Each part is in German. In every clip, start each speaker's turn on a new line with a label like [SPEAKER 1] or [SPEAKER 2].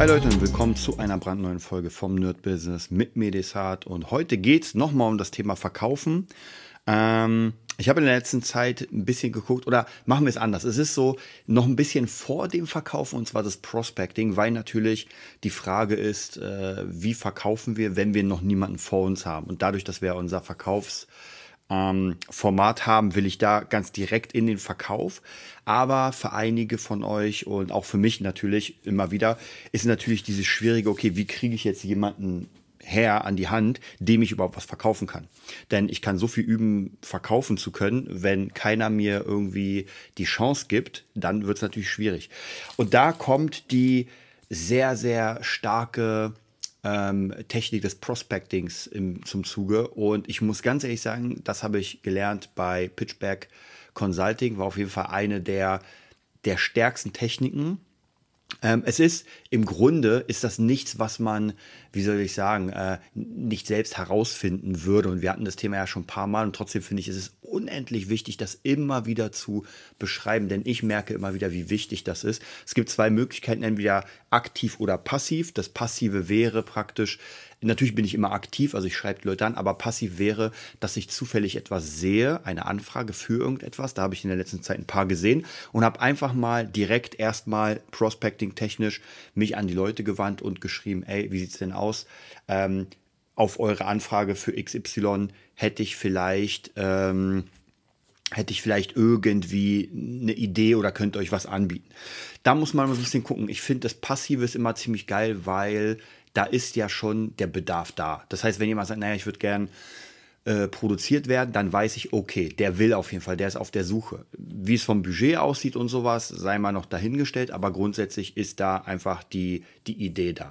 [SPEAKER 1] Hi Leute und willkommen zu einer brandneuen Folge vom Nerd Business mit Medisat. Und heute geht es nochmal um das Thema Verkaufen. Ähm, ich habe in der letzten Zeit ein bisschen geguckt, oder machen wir es anders. Es ist so noch ein bisschen vor dem Verkaufen, und zwar das Prospecting, weil natürlich die Frage ist, äh, wie verkaufen wir, wenn wir noch niemanden vor uns haben. Und dadurch, dass wir unser Verkaufs ähm, Format haben, will ich da ganz direkt in den Verkauf. Aber für einige von euch und auch für mich natürlich immer wieder ist natürlich dieses schwierige, okay, wie kriege ich jetzt jemanden her an die Hand, dem ich überhaupt was verkaufen kann. Denn ich kann so viel üben, verkaufen zu können, wenn keiner mir irgendwie die Chance gibt, dann wird es natürlich schwierig. Und da kommt die sehr, sehr starke ähm, Technik des Prospectings im, zum Zuge. Und ich muss ganz ehrlich sagen, das habe ich gelernt bei Pitchback Consulting, war auf jeden Fall eine der, der stärksten Techniken. Ähm, es ist im Grunde ist das nichts, was man, wie soll ich sagen, äh, nicht selbst herausfinden würde. Und wir hatten das Thema ja schon ein paar Mal und trotzdem finde ich, ist es unendlich wichtig, das immer wieder zu beschreiben, denn ich merke immer wieder, wie wichtig das ist. Es gibt zwei Möglichkeiten, entweder aktiv oder passiv. Das Passive wäre praktisch, Natürlich bin ich immer aktiv, also ich schreibe die Leute an, aber passiv wäre, dass ich zufällig etwas sehe, eine Anfrage für irgendetwas. Da habe ich in der letzten Zeit ein paar gesehen und habe einfach mal direkt erstmal Prospecting technisch mich an die Leute gewandt und geschrieben, ey, wie sieht's denn aus? Ähm, auf eure Anfrage für XY hätte ich vielleicht ähm, hätte ich vielleicht irgendwie eine Idee oder könnt euch was anbieten. Da muss man mal ein bisschen gucken. Ich finde das Passive ist immer ziemlich geil, weil da ist ja schon der Bedarf da. Das heißt, wenn jemand sagt, naja, ich würde gern äh, produziert werden, dann weiß ich, okay, der will auf jeden Fall, der ist auf der Suche. Wie es vom Budget aussieht und sowas, sei mal noch dahingestellt, aber grundsätzlich ist da einfach die, die Idee da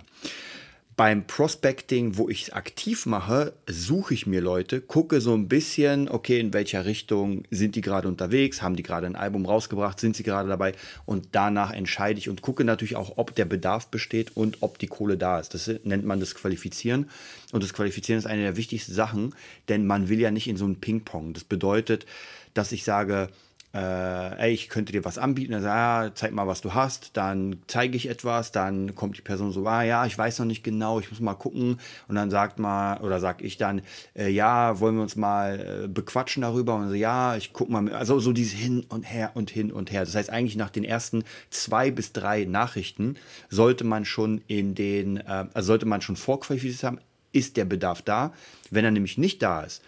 [SPEAKER 1] beim Prospecting, wo ich es aktiv mache, suche ich mir Leute, gucke so ein bisschen, okay, in welcher Richtung sind die gerade unterwegs, haben die gerade ein Album rausgebracht, sind sie gerade dabei und danach entscheide ich und gucke natürlich auch, ob der Bedarf besteht und ob die Kohle da ist. Das nennt man das Qualifizieren und das Qualifizieren ist eine der wichtigsten Sachen, denn man will ja nicht in so ein Ping-Pong. Das bedeutet, dass ich sage, äh, ey, ich könnte dir was anbieten, dann sagt, ah, zeig mal, was du hast, dann zeige ich etwas, dann kommt die Person so, ah ja, ich weiß noch nicht genau, ich muss mal gucken. Und dann sagt mal, oder sag ich dann, äh, ja, wollen wir uns mal äh, bequatschen darüber? Und so, ja, ich guck mal, also so dieses hin und her und hin und her. Das heißt, eigentlich nach den ersten zwei bis drei Nachrichten sollte man schon in den, äh, also sollte man schon vorqualifiziert haben, ist der Bedarf da. Wenn er nämlich nicht da ist,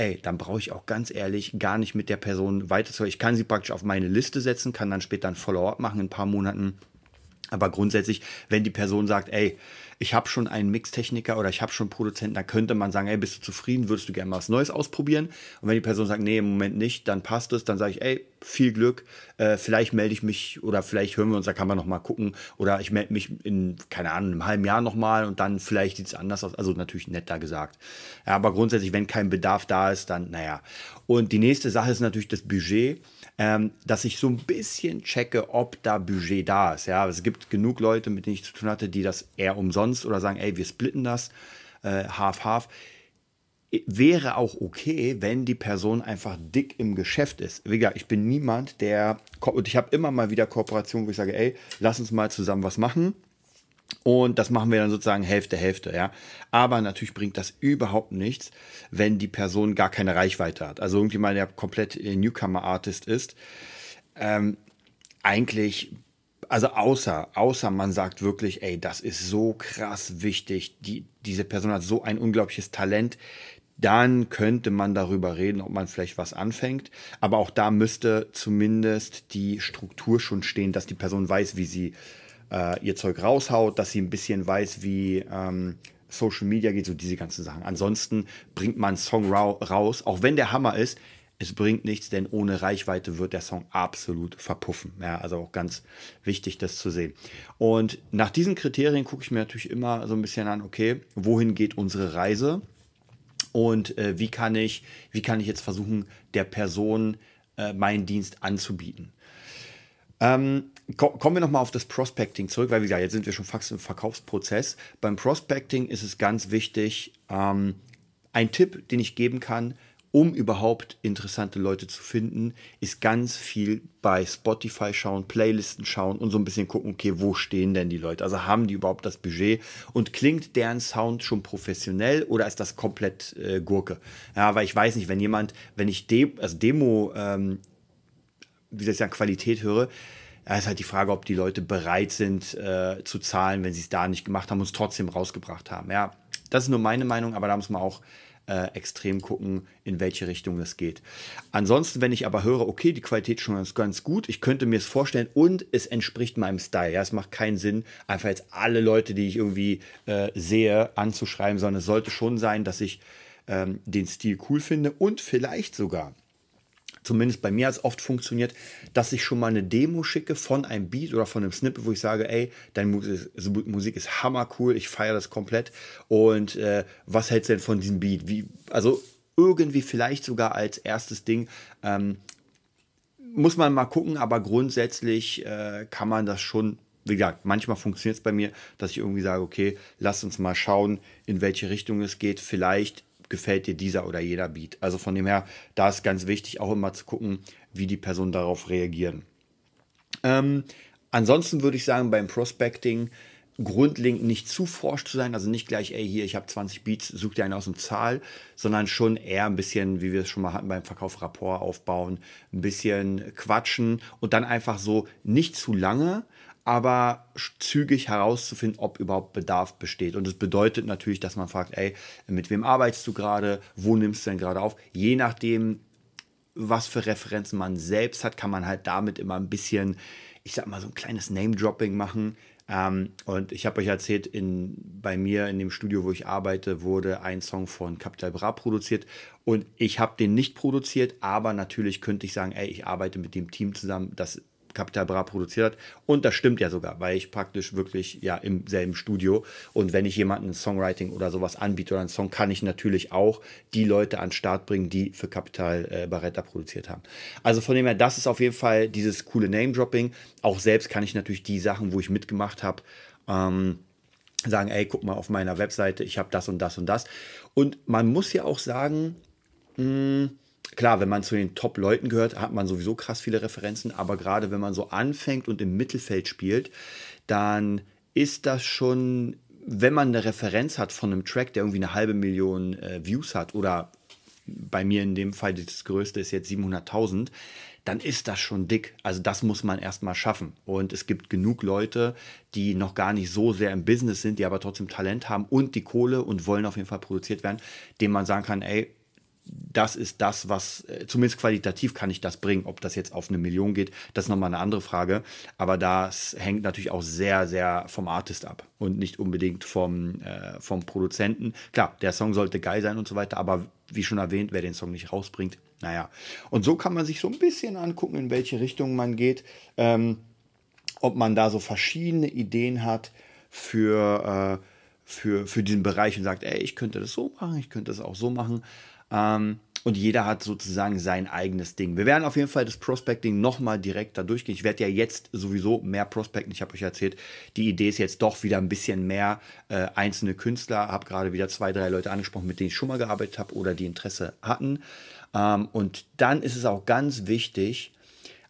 [SPEAKER 1] ey, dann brauche ich auch ganz ehrlich gar nicht mit der Person weiter Ich kann sie praktisch auf meine Liste setzen, kann dann später ein Follow-up machen in ein paar Monaten. Aber grundsätzlich, wenn die Person sagt, ey, ich habe schon einen Mixtechniker oder ich habe schon einen Produzenten, dann könnte man sagen, ey, bist du zufrieden, würdest du gerne mal was Neues ausprobieren? Und wenn die Person sagt, nee, im Moment nicht, dann passt es, dann sage ich, ey, viel Glück, äh, vielleicht melde ich mich oder vielleicht hören wir uns, da kann man noch mal gucken oder ich melde mich in, keine Ahnung, einem halben Jahr noch mal und dann vielleicht sieht es anders aus, also natürlich netter gesagt. Ja, aber grundsätzlich, wenn kein Bedarf da ist, dann, naja. Und die nächste Sache ist natürlich das Budget ähm, dass ich so ein bisschen checke, ob da Budget da ist. Ja, es gibt genug Leute, mit denen ich zu tun hatte, die das eher umsonst oder sagen, ey, wir splitten das, äh, half, half. Wäre auch okay, wenn die Person einfach dick im Geschäft ist. Wie gesagt, ich bin niemand, der, und ich habe immer mal wieder Kooperationen, wo ich sage, ey, lass uns mal zusammen was machen und das machen wir dann sozusagen Hälfte, Hälfte, ja. Aber natürlich bringt das überhaupt nichts, wenn die Person gar keine Reichweite hat. Also irgendjemand, der komplett Newcomer-Artist ist. Ähm, eigentlich, also außer, außer man sagt wirklich, ey, das ist so krass wichtig, die, diese Person hat so ein unglaubliches Talent, dann könnte man darüber reden, ob man vielleicht was anfängt. Aber auch da müsste zumindest die Struktur schon stehen, dass die Person weiß, wie sie äh, ihr Zeug raushaut, dass sie ein bisschen weiß, wie ähm, Social Media geht, so diese ganzen Sachen. Ansonsten bringt man einen Song ra raus, auch wenn der Hammer ist, es bringt nichts, denn ohne Reichweite wird der Song absolut verpuffen. Ja, also auch ganz wichtig, das zu sehen. Und nach diesen Kriterien gucke ich mir natürlich immer so ein bisschen an, okay, wohin geht unsere Reise? und äh, wie kann ich, wie kann ich jetzt versuchen, der Person äh, meinen Dienst anzubieten. Ähm, kommen wir nochmal auf das Prospecting zurück, weil wie gesagt, jetzt sind wir schon fast im Verkaufsprozess. Beim Prospecting ist es ganz wichtig, ähm, ein Tipp, den ich geben kann, um überhaupt interessante Leute zu finden, ist ganz viel bei Spotify schauen, Playlisten schauen und so ein bisschen gucken, okay, wo stehen denn die Leute? Also haben die überhaupt das Budget und klingt deren Sound schon professionell oder ist das komplett äh, Gurke? Ja, weil ich weiß nicht, wenn jemand, wenn ich De also Demo, ähm, wie soll ich sagen, Qualität höre, da ist halt die Frage, ob die Leute bereit sind äh, zu zahlen, wenn sie es da nicht gemacht haben und es trotzdem rausgebracht haben. Ja, das ist nur meine Meinung, aber da muss man auch äh, extrem gucken, in welche Richtung es geht. Ansonsten, wenn ich aber höre, okay, die Qualität schon ganz, ganz gut, ich könnte mir es vorstellen und es entspricht meinem Style. Ja, es macht keinen Sinn, einfach jetzt alle Leute, die ich irgendwie äh, sehe, anzuschreiben, sondern es sollte schon sein, dass ich ähm, den Stil cool finde und vielleicht sogar zumindest bei mir hat es oft funktioniert, dass ich schon mal eine Demo schicke von einem Beat oder von einem Snippet, wo ich sage, ey, deine Musik ist hammer cool, ich feiere das komplett und äh, was hältst du denn von diesem Beat? Wie, also irgendwie vielleicht sogar als erstes Ding. Ähm, muss man mal gucken, aber grundsätzlich äh, kann man das schon wie gesagt, manchmal funktioniert es bei mir, dass ich irgendwie sage, okay, lass uns mal schauen, in welche Richtung es geht. Vielleicht gefällt dir dieser oder jeder Beat. Also von dem her, da ist ganz wichtig, auch immer zu gucken, wie die Personen darauf reagieren. Ähm, ansonsten würde ich sagen, beim Prospecting grundlegend nicht zu forsch zu sein, also nicht gleich, ey, hier, ich habe 20 Beats, such dir einen aus dem Zahl, sondern schon eher ein bisschen, wie wir es schon mal hatten beim Verkauf, Rapport aufbauen, ein bisschen quatschen und dann einfach so nicht zu lange, aber zügig herauszufinden, ob überhaupt Bedarf besteht. Und das bedeutet natürlich, dass man fragt, ey, mit wem arbeitest du gerade, wo nimmst du denn gerade auf? Je nachdem, was für Referenzen man selbst hat, kann man halt damit immer ein bisschen, ich sag mal, so ein kleines Name-Dropping machen. Ähm, und ich habe euch erzählt, in, bei mir in dem Studio, wo ich arbeite, wurde ein Song von Capital Bra produziert. Und ich habe den nicht produziert, aber natürlich könnte ich sagen, ey, ich arbeite mit dem Team zusammen, das Capital Bra produziert hat. Und das stimmt ja sogar, weil ich praktisch wirklich ja im selben Studio und wenn ich jemanden Songwriting oder sowas anbiete oder einen Song, kann ich natürlich auch die Leute an den Start bringen, die für Capital äh, Barretta produziert haben. Also von dem her, das ist auf jeden Fall dieses coole Name-Dropping. Auch selbst kann ich natürlich die Sachen, wo ich mitgemacht habe, ähm, sagen, ey, guck mal auf meiner Webseite, ich habe das und das und das. Und man muss ja auch sagen, mh, hm, klar, wenn man zu den Top-Leuten gehört, hat man sowieso krass viele Referenzen, aber gerade wenn man so anfängt und im Mittelfeld spielt, dann ist das schon, wenn man eine Referenz hat von einem Track, der irgendwie eine halbe Million äh, Views hat oder bei mir in dem Fall das größte ist jetzt 700.000, dann ist das schon dick. Also das muss man erstmal schaffen. Und es gibt genug Leute, die noch gar nicht so sehr im Business sind, die aber trotzdem Talent haben und die Kohle und wollen auf jeden Fall produziert werden, denen man sagen kann, ey, das ist das, was, äh, zumindest qualitativ kann ich das bringen. Ob das jetzt auf eine Million geht, das ist nochmal eine andere Frage. Aber das hängt natürlich auch sehr, sehr vom Artist ab und nicht unbedingt vom, äh, vom Produzenten. Klar, der Song sollte geil sein und so weiter, aber wie schon erwähnt, wer den Song nicht rausbringt, naja. Und so kann man sich so ein bisschen angucken, in welche Richtung man geht. Ähm, ob man da so verschiedene Ideen hat für, äh, für, für diesen Bereich und sagt, ey, ich könnte das so machen, ich könnte das auch so machen. Ähm, und jeder hat sozusagen sein eigenes Ding. Wir werden auf jeden Fall das Prospecting nochmal direkt da durchgehen. Ich werde ja jetzt sowieso mehr Prospecten. Ich habe euch erzählt, die Idee ist jetzt doch wieder ein bisschen mehr äh, einzelne Künstler. Habe gerade wieder zwei, drei Leute angesprochen, mit denen ich schon mal gearbeitet habe oder die Interesse hatten. Ähm, und dann ist es auch ganz wichtig,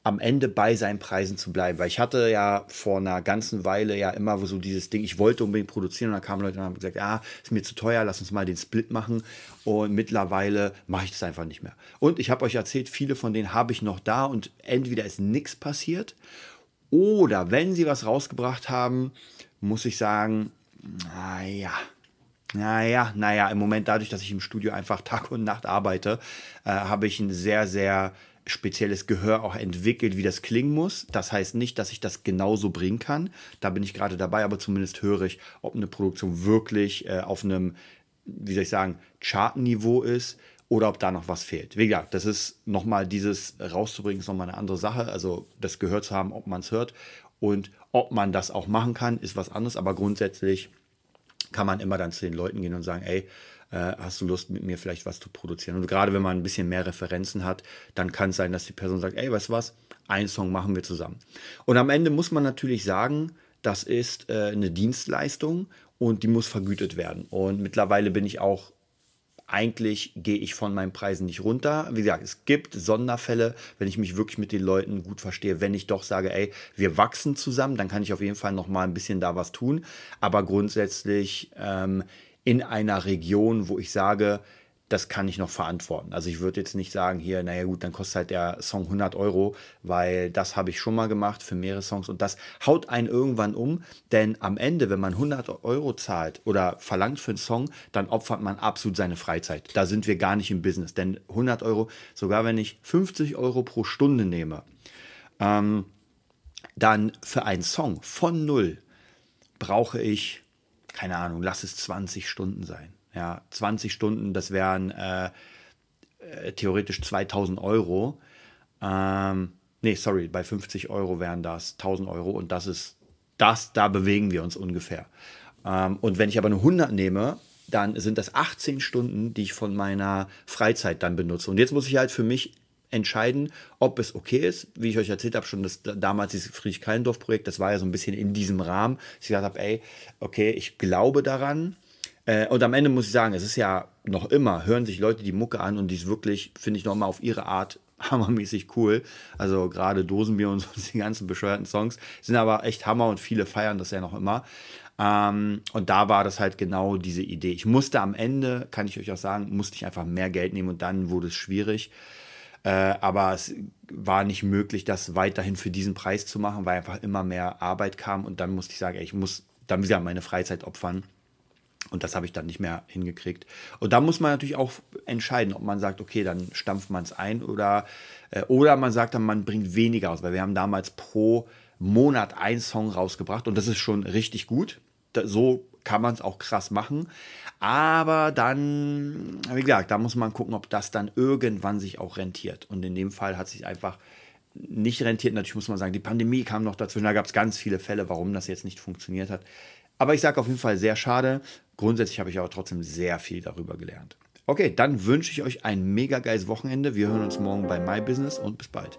[SPEAKER 1] am Ende bei seinen Preisen zu bleiben. Weil ich hatte ja vor einer ganzen Weile ja immer so dieses Ding, ich wollte unbedingt produzieren und dann kamen Leute und haben gesagt, ja, ist mir zu teuer, lass uns mal den Split machen. Und mittlerweile mache ich das einfach nicht mehr. Und ich habe euch erzählt, viele von denen habe ich noch da und entweder ist nichts passiert oder wenn sie was rausgebracht haben, muss ich sagen, naja, naja, naja, im Moment dadurch, dass ich im Studio einfach Tag und Nacht arbeite, äh, habe ich ein sehr, sehr spezielles Gehör auch entwickelt, wie das klingen muss. Das heißt nicht, dass ich das genauso bringen kann. Da bin ich gerade dabei, aber zumindest höre ich, ob eine Produktion wirklich äh, auf einem, wie soll ich sagen, Chartniveau ist oder ob da noch was fehlt. Wie gesagt, das ist nochmal dieses rauszubringen, ist nochmal eine andere Sache. Also das gehört zu haben, ob man es hört und ob man das auch machen kann, ist was anderes. Aber grundsätzlich kann man immer dann zu den Leuten gehen und sagen, ey, äh, hast du Lust, mit mir vielleicht was zu produzieren? Und gerade wenn man ein bisschen mehr Referenzen hat, dann kann es sein, dass die Person sagt, ey, weißt du was, einen Song machen wir zusammen. Und am Ende muss man natürlich sagen, das ist äh, eine Dienstleistung und die muss vergütet werden. Und mittlerweile bin ich auch eigentlich gehe ich von meinen Preisen nicht runter. Wie gesagt, es gibt Sonderfälle, wenn ich mich wirklich mit den Leuten gut verstehe, wenn ich doch sage, ey, wir wachsen zusammen, dann kann ich auf jeden Fall noch mal ein bisschen da was tun. Aber grundsätzlich ähm, in einer Region, wo ich sage, das kann ich noch verantworten. Also ich würde jetzt nicht sagen, hier, naja gut, dann kostet halt der Song 100 Euro, weil das habe ich schon mal gemacht für mehrere Songs und das haut einen irgendwann um, denn am Ende, wenn man 100 Euro zahlt oder verlangt für einen Song, dann opfert man absolut seine Freizeit. Da sind wir gar nicht im Business, denn 100 Euro, sogar wenn ich 50 Euro pro Stunde nehme, ähm, dann für einen Song von null brauche ich, keine Ahnung, lass es 20 Stunden sein. Ja, 20 Stunden, das wären äh, äh, theoretisch 2000 Euro. Ähm, nee, sorry, bei 50 Euro wären das 1000 Euro und das ist, das, da bewegen wir uns ungefähr. Ähm, und wenn ich aber eine 100 nehme, dann sind das 18 Stunden, die ich von meiner Freizeit dann benutze. Und jetzt muss ich halt für mich entscheiden, ob es okay ist. Wie ich euch erzählt habe, schon das damals dieses Friedrich-Kallendorf-Projekt, das war ja so ein bisschen in diesem Rahmen, dass ich gesagt habe, ey, okay, ich glaube daran, äh, und am Ende muss ich sagen, es ist ja noch immer, hören sich Leute die Mucke an und die ist wirklich, finde ich, nochmal auf ihre Art hammermäßig cool. Also gerade Dosenbier und so, die ganzen bescheuerten Songs sind aber echt Hammer und viele feiern das ja noch immer. Ähm, und da war das halt genau diese Idee. Ich musste am Ende, kann ich euch auch sagen, musste ich einfach mehr Geld nehmen und dann wurde es schwierig. Äh, aber es war nicht möglich, das weiterhin für diesen Preis zu machen, weil einfach immer mehr Arbeit kam und dann musste ich sagen, ey, ich muss dann wieder meine Freizeit opfern. Und das habe ich dann nicht mehr hingekriegt. Und da muss man natürlich auch entscheiden, ob man sagt, okay, dann stampft man es ein oder, äh, oder man sagt dann, man bringt weniger aus, weil wir haben damals pro Monat einen Song rausgebracht und das ist schon richtig gut. Da, so kann man es auch krass machen. Aber dann, wie gesagt, da muss man gucken, ob das dann irgendwann sich auch rentiert. Und in dem Fall hat sich einfach nicht rentiert. Natürlich muss man sagen, die Pandemie kam noch dazwischen. Da gab es ganz viele Fälle, warum das jetzt nicht funktioniert hat. Aber ich sage auf jeden Fall sehr schade. Grundsätzlich habe ich aber trotzdem sehr viel darüber gelernt. Okay, dann wünsche ich euch ein mega geiles Wochenende. Wir hören uns morgen bei My Business und bis bald.